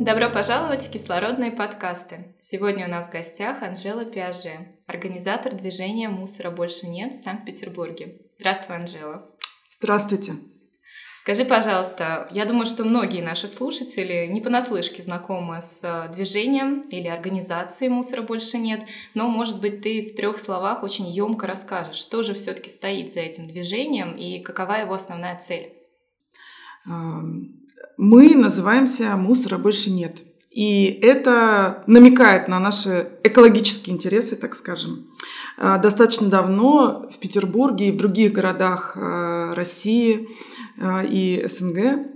Добро пожаловать в кислородные подкасты. Сегодня у нас в гостях Анжела Пиаже, организатор движения «Мусора больше нет» в Санкт-Петербурге. Здравствуй, Анжела. Здравствуйте. Скажи, пожалуйста, я думаю, что многие наши слушатели не понаслышке знакомы с э, движением или организацией «Мусора больше нет», но, может быть, ты в трех словах очень емко расскажешь, что же все-таки стоит за этим движением и какова его основная цель. Мы называемся «Мусора больше нет». И это намекает на наши экологические интересы, так скажем. А, достаточно давно в Петербурге и в других городах а, России а, и СНГ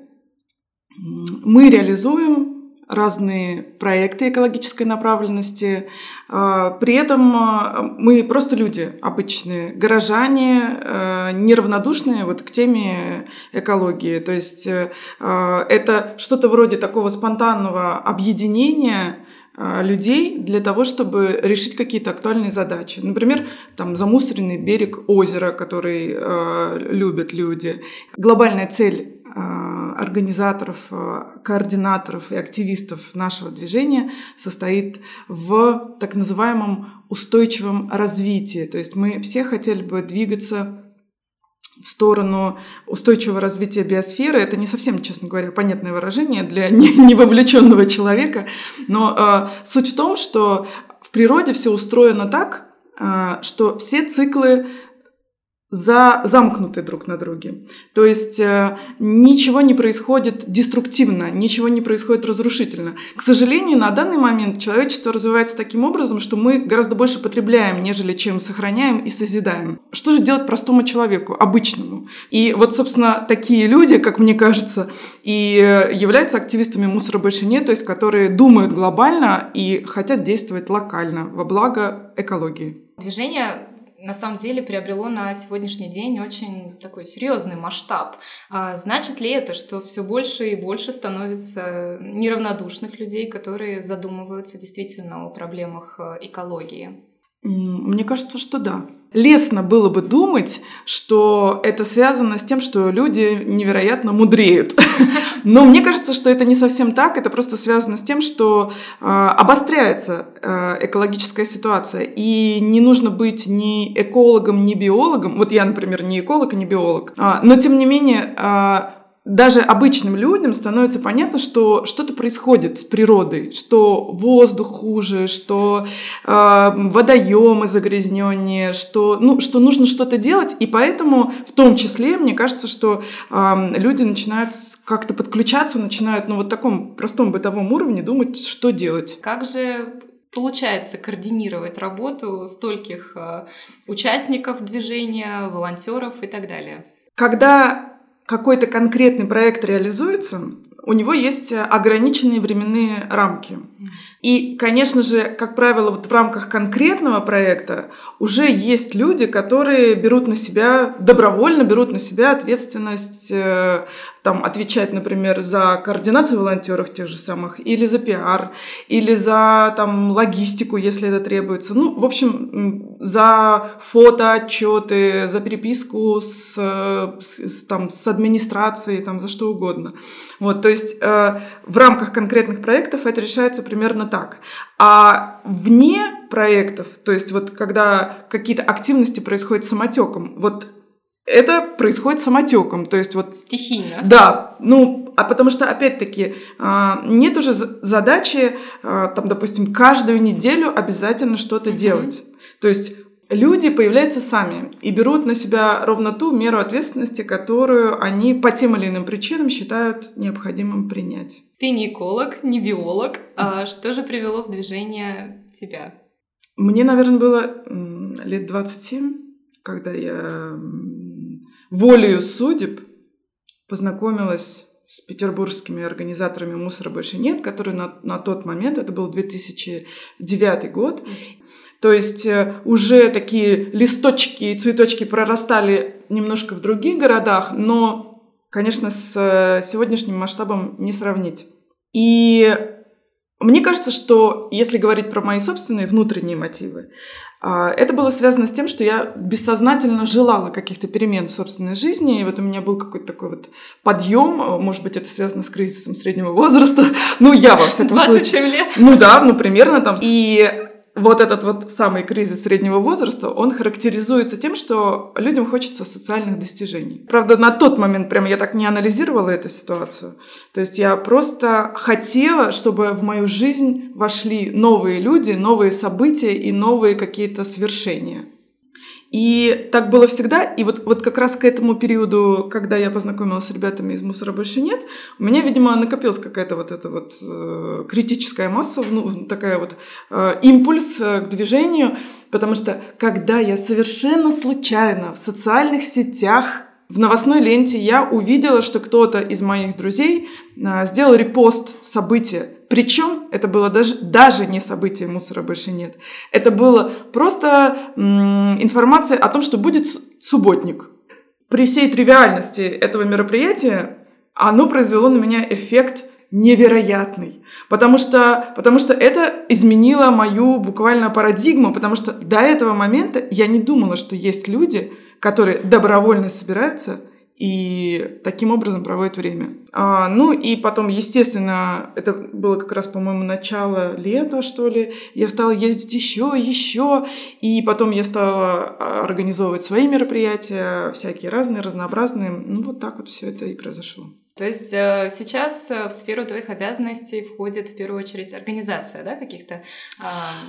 мы реализуем разные проекты экологической направленности. А, при этом а, мы просто люди обычные, горожане, а, неравнодушные вот к теме экологии. То есть это что-то вроде такого спонтанного объединения людей для того, чтобы решить какие-то актуальные задачи. Например, там замусоренный берег озера, который э, любят люди. Глобальная цель организаторов, э, координаторов и активистов нашего движения состоит в так называемом устойчивом развитии. То есть мы все хотели бы двигаться в сторону устойчивого развития биосферы. Это не совсем, честно говоря, понятное выражение для невовлеченного человека, но э, суть в том, что в природе все устроено так, э, что все циклы за, замкнуты друг на друге. То есть э, ничего не происходит деструктивно, ничего не происходит разрушительно. К сожалению, на данный момент человечество развивается таким образом, что мы гораздо больше потребляем, нежели чем сохраняем и созидаем. Что же делать простому человеку, обычному? И вот, собственно, такие люди, как мне кажется, и э, являются активистами «Мусора больше нет», то есть которые думают глобально и хотят действовать локально во благо экологии. Движение на самом деле приобрело на сегодняшний день очень такой серьезный масштаб. А значит ли это, что все больше и больше становится неравнодушных людей, которые задумываются действительно о проблемах э, экологии? Мне кажется, что да. Лестно было бы думать, что это связано с тем, что люди невероятно мудреют. Но мне кажется, что это не совсем так. Это просто связано с тем, что э, обостряется э, экологическая ситуация. И не нужно быть ни экологом, ни биологом. Вот я, например, не эколог и не биолог. А, но, тем не менее, э, даже обычным людям становится понятно, что что-то происходит с природой, что воздух хуже, что э, водоемы загрязненнее, что, ну, что нужно что-то делать. И поэтому, в том числе, мне кажется, что э, люди начинают как-то подключаться, начинают на ну, вот таком простом бытовом уровне думать, что делать. Как же получается координировать работу стольких э, участников движения, волонтеров и так далее? Когда какой-то конкретный проект реализуется, у него есть ограниченные временные рамки. И, конечно же, как правило, вот в рамках конкретного проекта уже есть люди, которые берут на себя, добровольно берут на себя ответственность э, там, отвечать, например, за координацию волонтеров тех же самых, или за пиар, или за там, логистику, если это требуется. Ну, в общем, за фото, отчеты, за переписку с, с, там, с администрацией, там, за что угодно. Вот, то есть э, в рамках конкретных проектов это решается примерно так. А вне проектов, то есть вот когда какие-то активности происходят самотеком, вот это происходит самотеком, то есть вот стихийно. Да, ну, а потому что опять-таки а, нет уже задачи, а, там, допустим, каждую неделю обязательно что-то uh-huh. делать. То есть люди появляются сами и берут на себя ровно ту меру ответственности, которую они по тем или иным причинам считают необходимым принять. Ты не эколог, не биолог. А что же привело в движение тебя? Мне, наверное, было лет 27, когда я волею судеб познакомилась с петербургскими организаторами «Мусора больше нет», который на, на тот момент, это был 2009 год, то есть э, уже такие листочки и цветочки прорастали немножко в других городах, но, конечно, с э, сегодняшним масштабом не сравнить. И мне кажется, что если говорить про мои собственные внутренние мотивы, а, это было связано с тем, что я бессознательно желала каких-то перемен в собственной жизни. И вот у меня был какой-то такой вот подъем. Может быть, это связано с кризисом среднего возраста. Ну, я во всяком 27 случае. 27 лет? Ну да, ну примерно там. И вот этот вот самый кризис среднего возраста, он характеризуется тем, что людям хочется социальных достижений. Правда, на тот момент прямо я так не анализировала эту ситуацию. То есть я просто хотела, чтобы в мою жизнь вошли новые люди, новые события и новые какие-то свершения. И так было всегда. И вот, вот как раз к этому периоду, когда я познакомилась с ребятами из «Мусора больше нет», у меня, видимо, накопилась какая-то вот эта вот э, критическая масса, ну, такая вот э, импульс э, к движению, потому что когда я совершенно случайно в социальных сетях в новостной ленте я увидела, что кто-то из моих друзей а, сделал репост события. Причем это было даже, даже не событие «Мусора больше нет». Это было просто м, информация о том, что будет субботник. При всей тривиальности этого мероприятия оно произвело на меня эффект невероятный. Потому что, потому что это изменило мою буквально парадигму, потому что до этого момента я не думала, что есть люди, которые добровольно собираются и таким образом проводят время. А, ну и потом, естественно, это было как раз, по-моему, начало лета, что ли. Я стала ездить еще, еще, и потом я стала а, организовывать свои мероприятия, всякие разные, разнообразные. Ну вот так вот все это и произошло. То есть э, сейчас э, в сферу твоих обязанностей входит в первую очередь организация, да, каких-то э,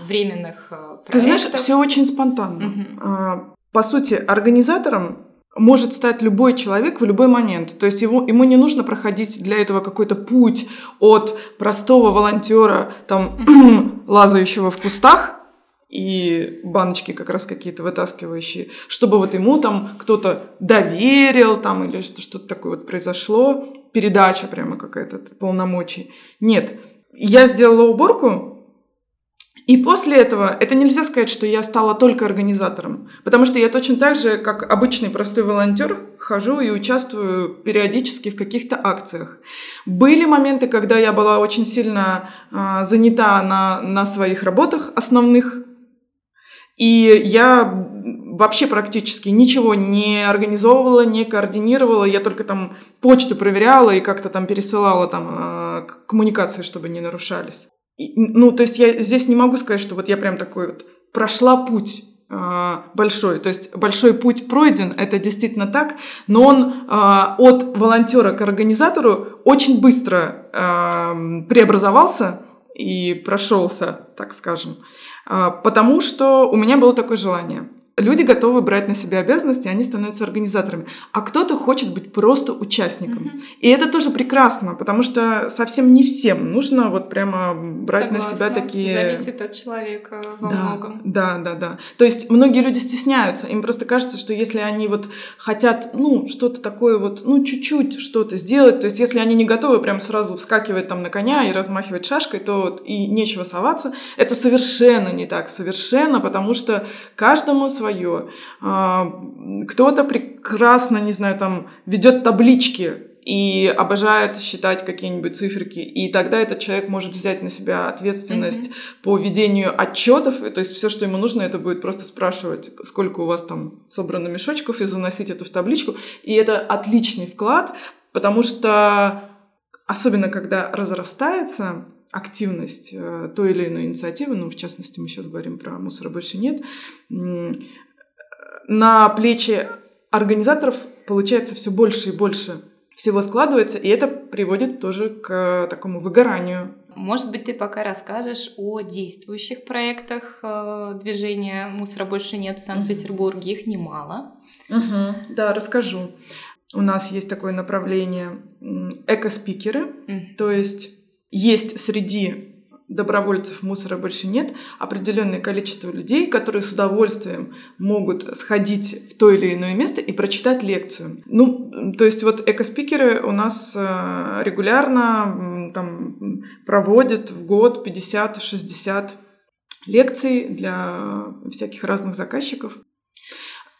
временных проектов? Ты знаешь, все очень спонтанно. Угу. По сути, организатором может стать любой человек в любой момент. То есть его, ему не нужно проходить для этого какой-то путь от простого волонтера, там, лазающего в кустах, и баночки как раз какие-то вытаскивающие, чтобы вот ему там кто-то доверил там или что-то такое вот произошло, передача прямо какая-то полномочий. Нет, я сделала уборку, и после этого это нельзя сказать, что я стала только организатором, потому что я точно так же, как обычный простой волонтер, хожу и участвую периодически в каких-то акциях. Были моменты, когда я была очень сильно э, занята на, на своих работах основных, и я вообще практически ничего не организовывала, не координировала, я только там почту проверяла и как-то там пересылала там э, коммуникации, чтобы не нарушались ну, то есть я здесь не могу сказать, что вот я прям такой вот прошла путь а, большой. То есть большой путь пройден, это действительно так, но он а, от волонтера к организатору очень быстро а, преобразовался и прошелся, так скажем, потому что у меня было такое желание – люди готовы брать на себя обязанности, они становятся организаторами. А кто-то хочет быть просто участником. Mm-hmm. И это тоже прекрасно, потому что совсем не всем нужно вот прямо брать Согласна. на себя такие... Зависит от человека во да, многом. Да, да, да. То есть многие люди стесняются. Им просто кажется, что если они вот хотят, ну, что-то такое вот, ну, чуть-чуть что-то сделать, то есть если они не готовы прям сразу вскакивать там на коня и размахивать шашкой, то вот и нечего соваться. Это совершенно не так, совершенно, потому что каждому свое. А, кто-то прекрасно, не знаю, там ведет таблички и обожает считать какие-нибудь циферки, и тогда этот человек может взять на себя ответственность mm-hmm. по ведению отчетов, то есть все, что ему нужно, это будет просто спрашивать, сколько у вас там собрано мешочков, и заносить это в табличку, и это отличный вклад, потому что особенно когда разрастается активность э, той или иной инициативы, ну, в частности, мы сейчас говорим про «Мусора больше нет», на плечи организаторов получается все больше и больше всего складывается, и это приводит тоже к такому выгоранию. Может быть, ты пока расскажешь о действующих проектах э, движения «Мусора больше нет» в Санкт-Петербурге. Их немало. Угу, да, расскажу. У нас есть такое направление экоспикеры, mm. то есть есть среди добровольцев мусора больше нет, определенное количество людей, которые с удовольствием могут сходить в то или иное место и прочитать лекцию. Ну, то есть вот экоспикеры у нас э, регулярно там проводят в год 50-60 лекций для всяких разных заказчиков.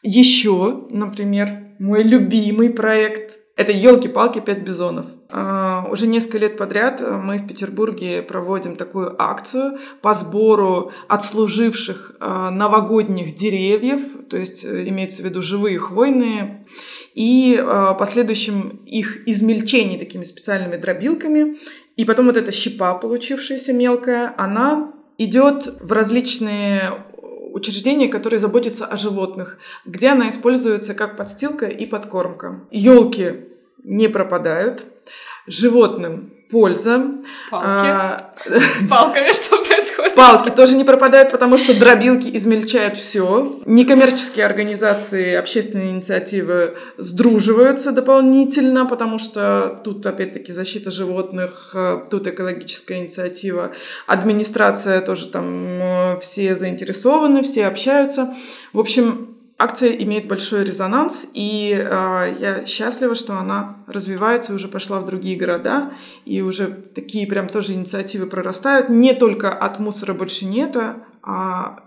Еще, например, мой любимый проект это елки-палки пять бизонов. Uh, уже несколько лет подряд мы в Петербурге проводим такую акцию по сбору отслуживших uh, новогодних деревьев, то есть э, имеется в виду живые хвойные, и uh, последующим их измельчении такими специальными дробилками. И потом вот эта щепа, получившаяся мелкая, она идет в различные учреждение, которое заботится о животных, где она используется как подстилка и подкормка. Елки не пропадают, животным польза. Палки. А, С палками что происходит? Палки тоже не пропадают, потому что дробилки измельчают все. Некоммерческие организации, общественные инициативы сдруживаются дополнительно, потому что тут опять-таки защита животных, э, тут экологическая инициатива, администрация тоже там э, все заинтересованы, все общаются. В общем, акция имеет большой резонанс, и э, я счастлива, что она развивается, уже пошла в другие города, и уже такие прям тоже инициативы прорастают. Не только от мусора больше нет, а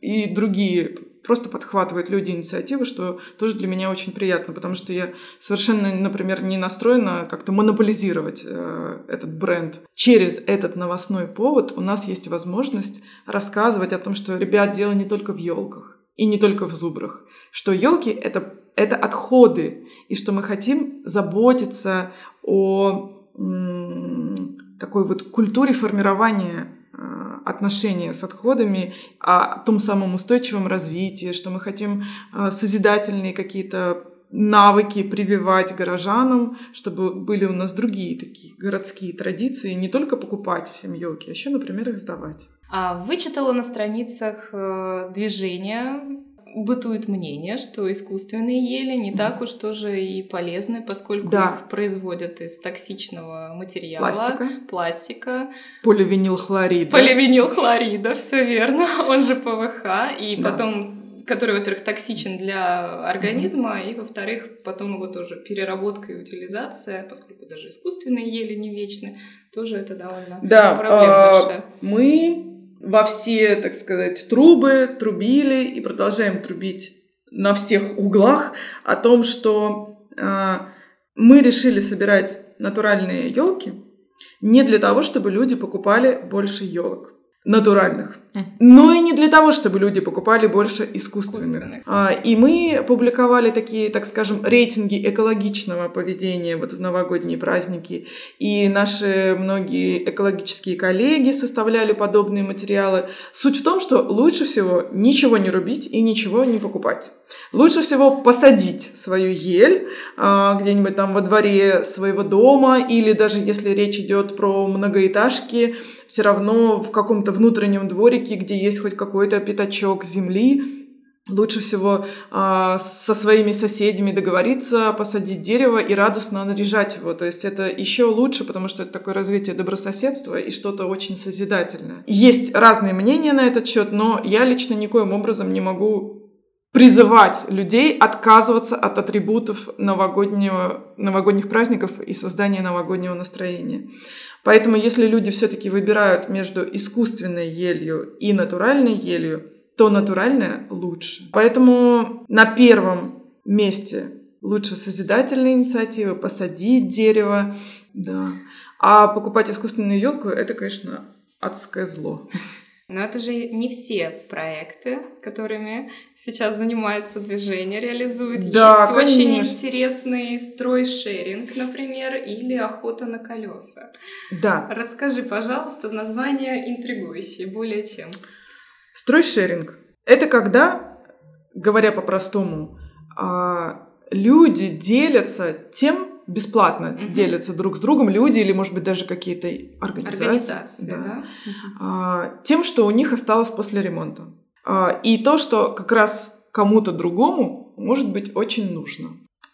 и другие просто подхватывают люди инициативы, что тоже для меня очень приятно, потому что я совершенно, например, не настроена как-то монополизировать э, этот бренд. Через этот новостной повод у нас есть возможность рассказывать о том, что, ребят, дело не только в елках и не только в зубрах, что елки это, это отходы, и что мы хотим заботиться о такой вот культуре формирования э, отношения с отходами, о том самом устойчивом развитии, что мы хотим э, созидательные какие-то навыки прививать горожанам, чтобы были у нас другие такие городские традиции, не только покупать всем елки, а еще, например, их сдавать. А вычитала на страницах э, движения бытует мнение, что искусственные ели не так уж тоже и полезны, поскольку да. их производят из токсичного материала, пластика, пластика поливинилхлорида. Поливинилхлорида, все верно, он же ПВХ, и да. потом который, во-первых, токсичен для организма, mm-hmm. и, во-вторых, потом его тоже переработка и утилизация, поскольку даже искусственные ели не вечны, тоже это довольно да, проблема а, большая. Мы во все, так сказать, трубы трубили и продолжаем трубить на всех углах о том, что э, мы решили собирать натуральные елки не для того, чтобы люди покупали больше елок натуральных. Но и не для того, чтобы люди покупали больше искусственных. искусственных. А, и мы публиковали такие, так скажем, рейтинги экологичного поведения вот в новогодние праздники. И наши многие экологические коллеги составляли подобные материалы. Суть в том, что лучше всего ничего не рубить и ничего не покупать. Лучше всего посадить свою ель а, где-нибудь там во дворе своего дома или даже если речь идет про многоэтажки, все равно в каком-то внутреннем дворике, где есть хоть какой-то пятачок земли, Лучше всего э, со своими соседями договориться, посадить дерево и радостно наряжать его. То есть это еще лучше, потому что это такое развитие добрососедства и что-то очень созидательное. Есть разные мнения на этот счет, но я лично никоим образом не могу призывать людей отказываться от атрибутов новогоднего, новогодних праздников и создания новогоднего настроения. Поэтому если люди все-таки выбирают между искусственной елью и натуральной елью, то натуральная лучше. Поэтому на первом месте лучше созидательные инициативы, посадить дерево, да. А покупать искусственную елку это, конечно, адское зло. Но это же не все проекты, которыми сейчас занимается движение, реализуют. Да, Есть конечно. очень интересный стройшеринг, например, или охота на колеса. Да. Расскажи, пожалуйста, название интригующее, более чем. Стройшеринг – это когда, говоря по-простому, а, люди делятся тем, бесплатно угу. делятся друг с другом люди или, может быть, даже какие-то организации. Организации, да. да. А, тем, что у них осталось после ремонта. А, и то, что как раз кому-то другому может быть очень нужно.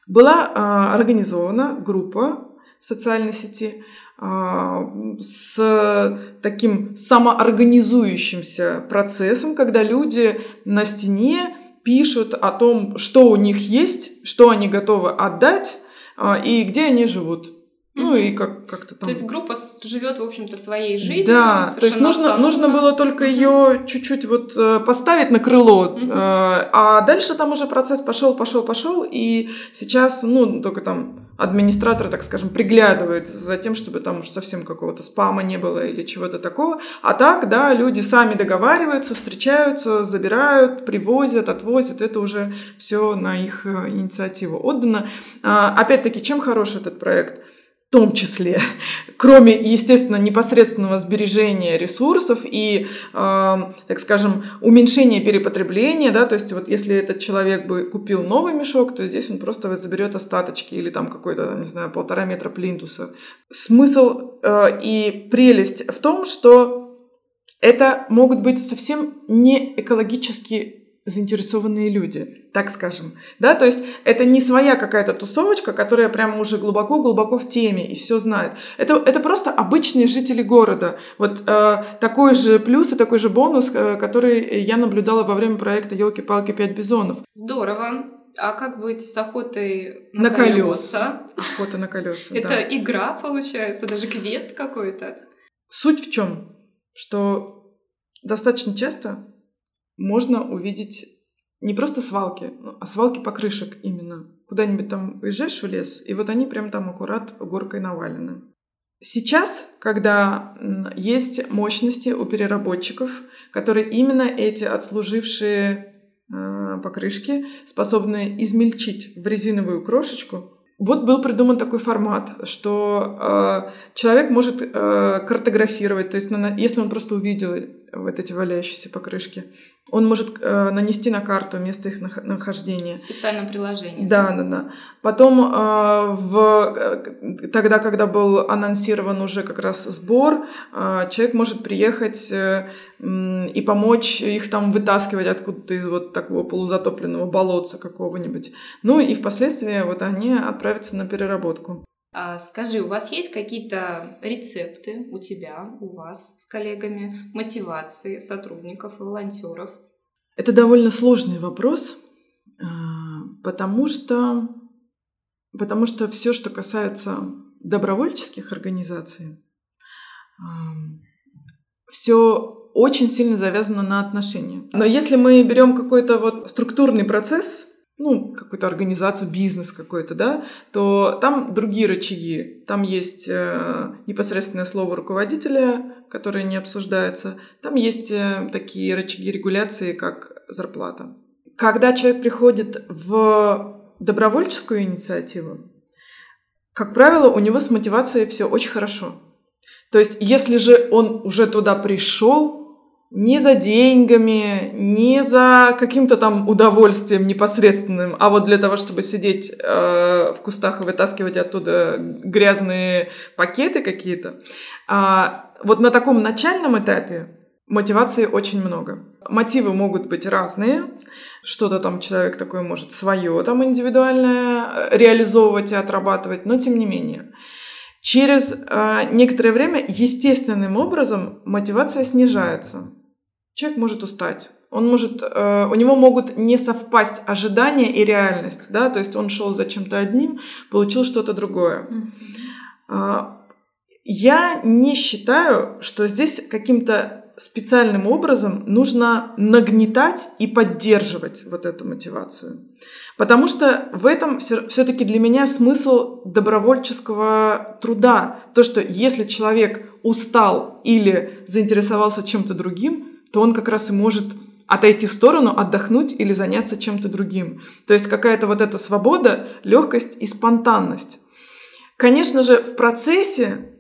Была а, организована группа в социальной сети, а, с таким самоорганизующимся процессом, когда люди на стене пишут о том, что у них есть, что они готовы отдать и где они живут. Ну и как как-то там. То есть группа живет, в общем-то, своей жизнью. Да, то есть нужно, нужно было только ее чуть-чуть вот э, поставить на крыло, mm а дальше там уже процесс пошел, пошел, пошел, и сейчас, ну, только там администратор, так скажем, приглядывает за тем, чтобы там уж совсем какого-то спама не было или чего-то такого. А так, да, люди сами договариваются, встречаются, забирают, привозят, отвозят. Это уже все на их э, инициативу отдано. А, опять-таки, чем хорош этот проект? Том числе, кроме, естественно, непосредственного сбережения ресурсов и, э, так скажем, уменьшения перепотребления, да, то есть вот если этот человек бы купил новый мешок, то здесь он просто вот заберет остаточки или там какой-то, не знаю, полтора метра плинтуса. Смысл э, и прелесть в том, что это могут быть совсем не экологически заинтересованные люди, так скажем. Да, то есть это не своя какая-то тусовочка, которая прямо уже глубоко-глубоко в теме и все знает. Это, это просто обычные жители города. Вот э, такой же плюс и такой же бонус, э, который я наблюдала во время проекта «Елки-палки, пять бизонов». Здорово. А как быть с охотой на, на колеса? колеса? Охота на колеса. Это игра получается, даже квест какой-то. Суть в чем? Что достаточно часто можно увидеть не просто свалки, ну, а свалки покрышек именно. Куда-нибудь там уезжаешь в лес, и вот они прям там аккурат горкой навалены. Сейчас, когда есть мощности у переработчиков, которые именно эти отслужившие э, покрышки способны измельчить в резиновую крошечку, вот был придуман такой формат, что э, человек может э, картографировать, то есть на, если он просто увидел вот эти валяющиеся покрышки, он может э, нанести на карту место их нахождения. В специальном приложении. Да, да, да. Потом, э, в, э, тогда, когда был анонсирован уже как раз сбор, э, человек может приехать э, э, и помочь их там вытаскивать откуда-то из вот такого полузатопленного болотца какого-нибудь. Ну и впоследствии вот они отправятся на переработку. А скажи, у вас есть какие-то рецепты у тебя, у вас с коллегами, мотивации сотрудников и волонтеров? Это довольно сложный вопрос, а, потому что, потому что все, что касается добровольческих организаций, все очень сильно завязано на отношения. Но если мы берем какой-то вот структурный процесс, ну, какую-то организацию, бизнес какой-то, да, то там другие рычаги. Там есть э, непосредственное слово руководителя, которое не обсуждается. Там есть э, такие рычаги регуляции, как зарплата. Когда человек приходит в добровольческую инициативу, как правило, у него с мотивацией все очень хорошо. То есть, если же он уже туда пришел, не за деньгами, не за каким-то там удовольствием непосредственным, а вот для того, чтобы сидеть э, в кустах и вытаскивать оттуда грязные пакеты какие-то. А, вот на таком начальном этапе мотивации очень много. Мотивы могут быть разные. Что-то там человек такое может свое там индивидуальное реализовывать и отрабатывать, но тем не менее. Через э, некоторое время естественным образом мотивация снижается. Человек может устать. Он может, э, у него могут не совпасть ожидания и реальность, да, то есть он шел за чем-то одним, получил что-то другое. Mm-hmm. Я не считаю, что здесь каким-то специальным образом нужно нагнетать и поддерживать вот эту мотивацию. Потому что в этом все-таки для меня смысл добровольческого труда. То, что если человек устал или заинтересовался чем-то другим, то он как раз и может отойти в сторону, отдохнуть или заняться чем-то другим. То есть какая-то вот эта свобода, легкость и спонтанность. Конечно же, в процессе,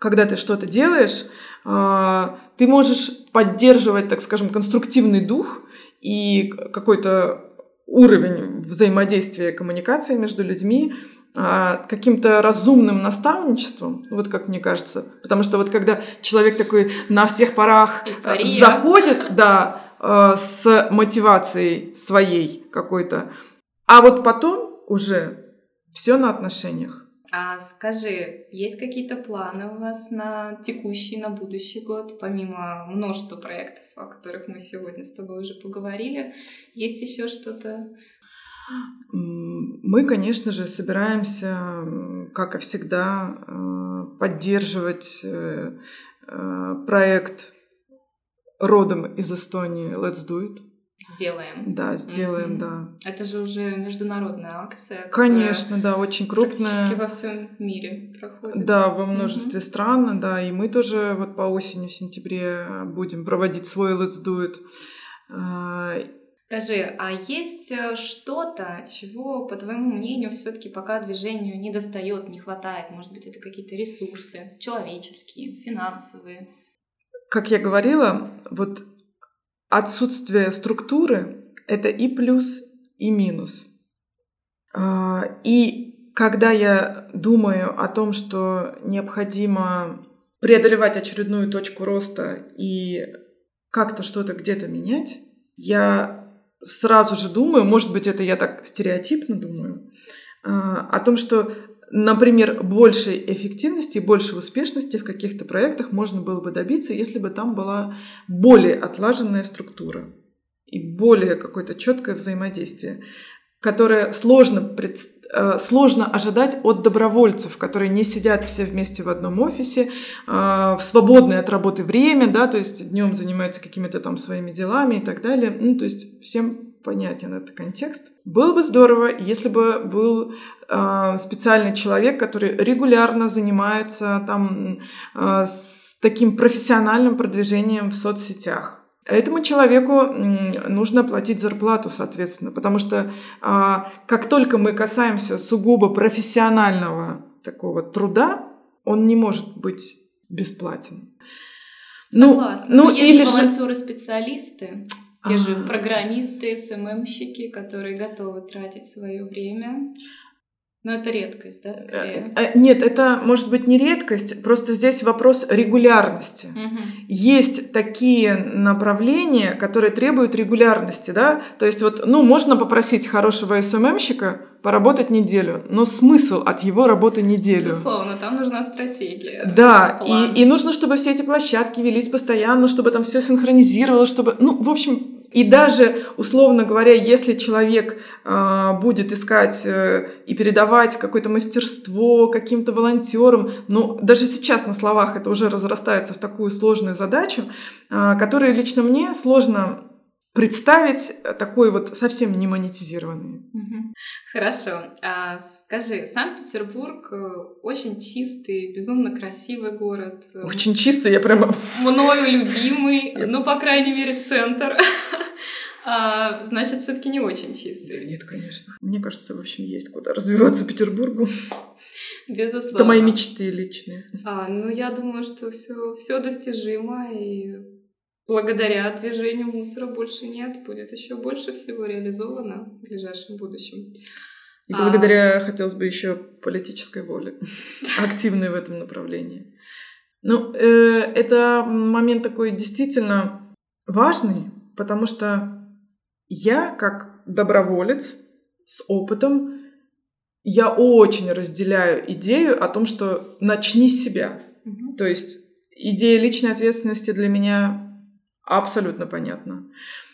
когда ты что-то делаешь, а, ты можешь поддерживать, так скажем, конструктивный дух и какой-то уровень взаимодействия коммуникации между людьми каким-то разумным наставничеством, вот как мне кажется. Потому что вот когда человек такой на всех парах Эйфория. заходит, да, а, с мотивацией своей какой-то, а вот потом уже все на отношениях. А скажи, есть какие-то планы у вас на текущий, на будущий год, помимо множества проектов, о которых мы сегодня с тобой уже поговорили? Есть еще что-то? Мы, конечно же, собираемся, как и всегда, э, поддерживать э, э, проект родом из Эстонии Let's Do It. Сделаем. Да, сделаем, mm-hmm. да. Это же уже международная акция. Конечно, да, очень крупная. Практически во всем мире проходит. Да, во множестве mm-hmm. стран, да, и мы тоже вот по осени, в сентябре будем проводить свой Let's Do It. Скажи, а есть э, что-то, чего, по твоему мнению, все-таки пока движению не достает, не хватает? Может быть, это какие-то ресурсы человеческие, финансовые? Как я говорила, вот отсутствие структуры — это и плюс, и минус. А, и когда я думаю о том, что необходимо преодолевать очередную точку роста и как-то что-то где-то менять, я сразу же думаю, может быть, это я так стереотипно думаю, а, о том, что например, большей эффективности и большей успешности в каких-то проектах можно было бы добиться, если бы там была более отлаженная структура и более какое-то четкое взаимодействие, которое сложно, пред... Э, сложно ожидать от добровольцев, которые не сидят все вместе в одном офисе, э, в свободное от работы время, да, то есть днем занимаются какими-то там своими делами и так далее. Ну, то есть всем понятен этот контекст. Было бы здорово, если бы был э, специальный человек, который регулярно занимается там с таким профессиональным продвижением в соцсетях. Этому человеку нужно платить зарплату, соответственно, потому что а, как только мы касаемся сугубо профессионального такого труда, он не может быть бесплатен. Ну, Согласна. Ну, ну или же волонтеры-специалисты. Те же программисты, СММщики, которые готовы тратить свое время. Но это редкость, да, скорее? Э, э, нет, это может быть не редкость, просто здесь вопрос регулярности. Угу. Есть такие направления, которые требуют регулярности, да, то есть вот, ну, можно попросить хорошего СММщика поработать неделю, но смысл от его работы неделю. Безусловно, там нужна стратегия. Да, и, и нужно, чтобы все эти площадки велись постоянно, чтобы там все синхронизировалось, чтобы, ну, в общем, и даже, условно говоря, если человек э, будет искать э, и передавать какое-то мастерство каким-то волонтерам, ну, даже сейчас на словах это уже разрастается в такую сложную задачу, э, которую лично мне сложно представить такой вот совсем не монетизированный. Хорошо. А скажи, Санкт-Петербург э, очень чистый, безумно красивый город. Очень чистый, я прямо... Мною любимый, ну, по крайней мере, центр. А, значит, все-таки не очень чистый. нет, конечно. Мне кажется, в общем, есть куда развиваться Петербургу. Безусловно. Это мои мечты личные. А, ну, я думаю, что все, все достижимо, и благодаря движению мусора больше нет, будет еще больше всего реализовано в ближайшем будущем. И благодаря, а... хотелось бы, еще политической воли, активной в этом направлении. Ну, э, это момент такой действительно важный, потому что я, как доброволец с опытом, я очень разделяю идею о том, что начни с себя. Угу. То есть идея личной ответственности для меня абсолютно понятна.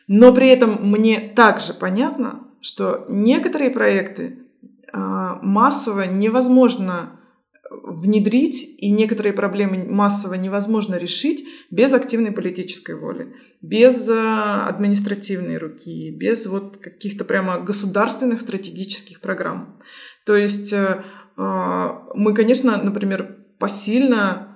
Но при этом мне также понятно, что некоторые проекты а, массово невозможно внедрить, и некоторые проблемы массово невозможно решить без активной политической воли, без э, административной руки, без вот каких-то прямо государственных стратегических программ. То есть э, э, мы, конечно, например, посильно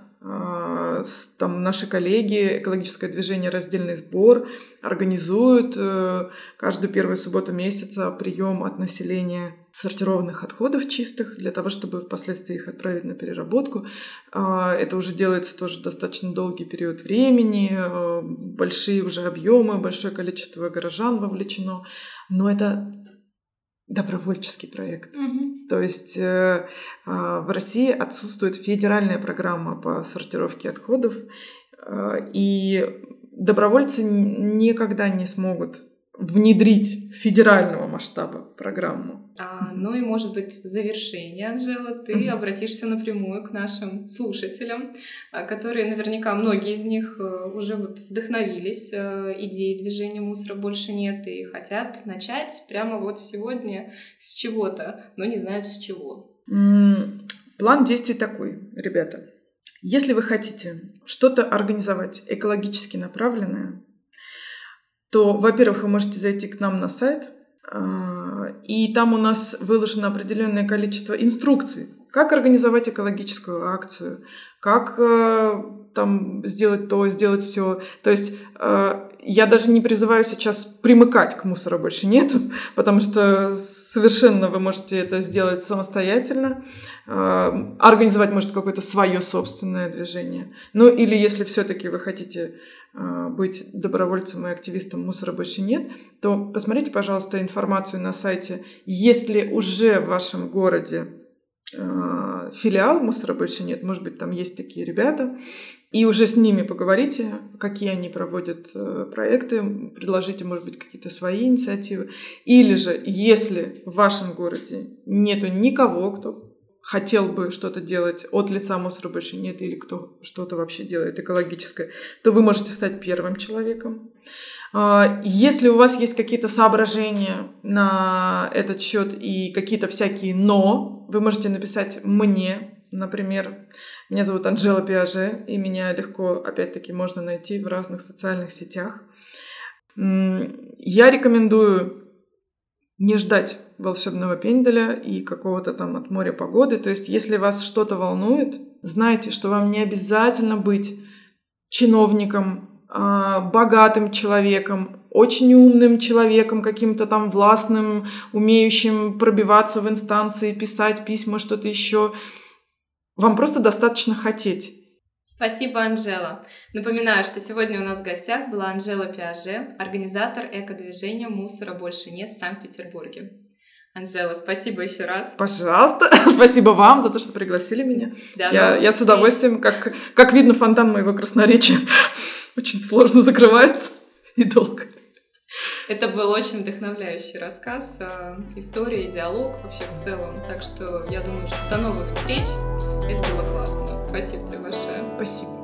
там наши коллеги, экологическое движение «Раздельный сбор» организуют э, каждую первую субботу месяца прием от населения сортированных отходов чистых для того, чтобы впоследствии их отправить на переработку. А, это уже делается тоже достаточно долгий период времени, э, большие уже объемы, большое количество горожан вовлечено. Но это добровольческий проект. Угу. То есть э, э, в России отсутствует федеральная программа по сортировке отходов, э, и добровольцы никогда не смогут внедрить федерального масштаба программу. А, ну и, может быть, в завершение, Анжела, ты mm-hmm. обратишься напрямую к нашим слушателям, а, которые наверняка, многие из них э, уже вот вдохновились э, идеей движения «Мусора больше нет» и хотят начать прямо вот сегодня с чего-то, но не знают с чего. Mm, план действий такой, ребята. Если вы хотите что-то организовать экологически направленное, то, во-первых, вы можете зайти к нам на сайт, а, и там у нас выложено определенное количество инструкций, как организовать экологическую акцию, как э, там сделать то, сделать все. То есть э, я даже не призываю сейчас примыкать к мусору больше нету, потому что совершенно вы можете это сделать самостоятельно, э, организовать, может, какое-то свое собственное движение. Ну или если все-таки вы хотите быть добровольцем и активистом мусора больше нет, то посмотрите, пожалуйста, информацию на сайте. Если уже в вашем городе э, филиал мусора больше нет, может быть, там есть такие ребята, и уже с ними поговорите, какие они проводят э, проекты, предложите, может быть, какие-то свои инициативы. Или же, если в вашем городе нету никого, кто хотел бы что-то делать от лица мусора больше нет, или кто что-то вообще делает экологическое, то вы можете стать первым человеком. А, если у вас есть какие-то соображения на этот счет и какие-то всякие «но», вы можете написать мне Например, меня зовут Анжела Пиаже, и меня легко, опять-таки, можно найти в разных социальных сетях. Я рекомендую не ждать волшебного пенделя и какого-то там от моря погоды. То есть, если вас что-то волнует, знайте, что вам не обязательно быть чиновником, а, богатым человеком, очень умным человеком, каким-то там властным, умеющим пробиваться в инстанции, писать письма, что-то еще. Вам просто достаточно хотеть. Спасибо, Анжела. Напоминаю, что сегодня у нас в гостях была Анжела Пиаже, организатор эко-движения «Мусора больше нет» в Санкт-Петербурге. Анжела, спасибо еще раз. Пожалуйста. спасибо вам за то, что пригласили меня. Да, я, я с удовольствием, как, как видно, фонтан моего красноречия очень сложно закрывается и долго. Это был очень вдохновляющий рассказ, э, история, диалог вообще в целом. Так что я думаю, что до новых встреч. Это было классно. Спасибо тебе большое. Спасибо.